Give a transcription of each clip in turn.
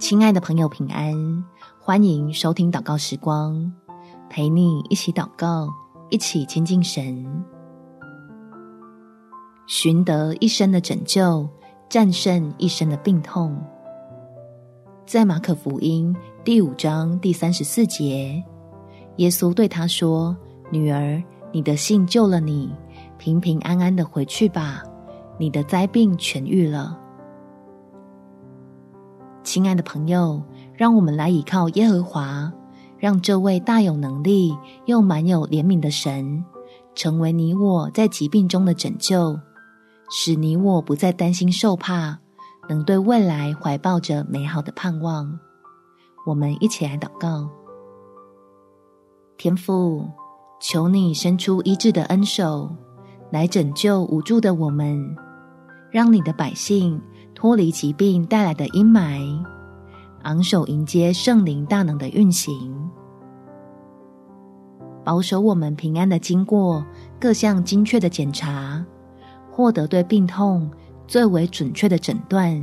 亲爱的朋友，平安！欢迎收听祷告时光，陪你一起祷告，一起亲近神，寻得一生的拯救，战胜一生的病痛。在马可福音第五章第三十四节，耶稣对他说：“女儿，你的信救了你，平平安安的回去吧，你的灾病痊愈了。”亲爱的朋友，让我们来倚靠耶和华，让这位大有能力又满有怜悯的神，成为你我在疾病中的拯救，使你我不再担心受怕，能对未来怀抱着美好的盼望。我们一起来祷告：天父，求你伸出医治的恩手，来拯救无助的我们，让你的百姓。脱离疾病带来的阴霾，昂首迎接圣灵大能的运行，保守我们平安的经过各项精确的检查，获得对病痛最为准确的诊断。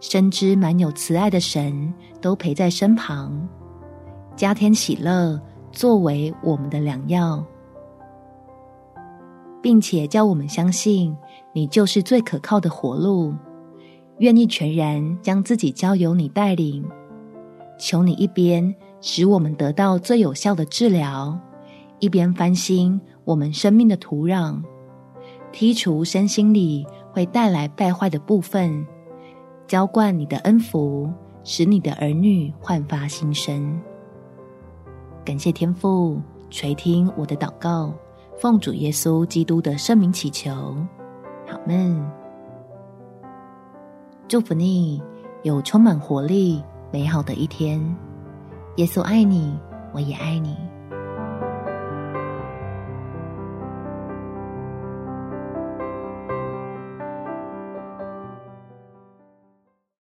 深知满有慈爱的神都陪在身旁，加添喜乐作为我们的良药，并且叫我们相信你就是最可靠的活路。愿意全然将自己交由你带领，求你一边使我们得到最有效的治疗，一边翻新我们生命的土壤，剔除身心里会带来败坏的部分，浇灌你的恩福，使你的儿女焕发新生。感谢天父垂听我的祷告，奉主耶稣基督的圣名祈求，阿们。祝福你有充满活力、美好的一天。耶稣爱你，我也爱你。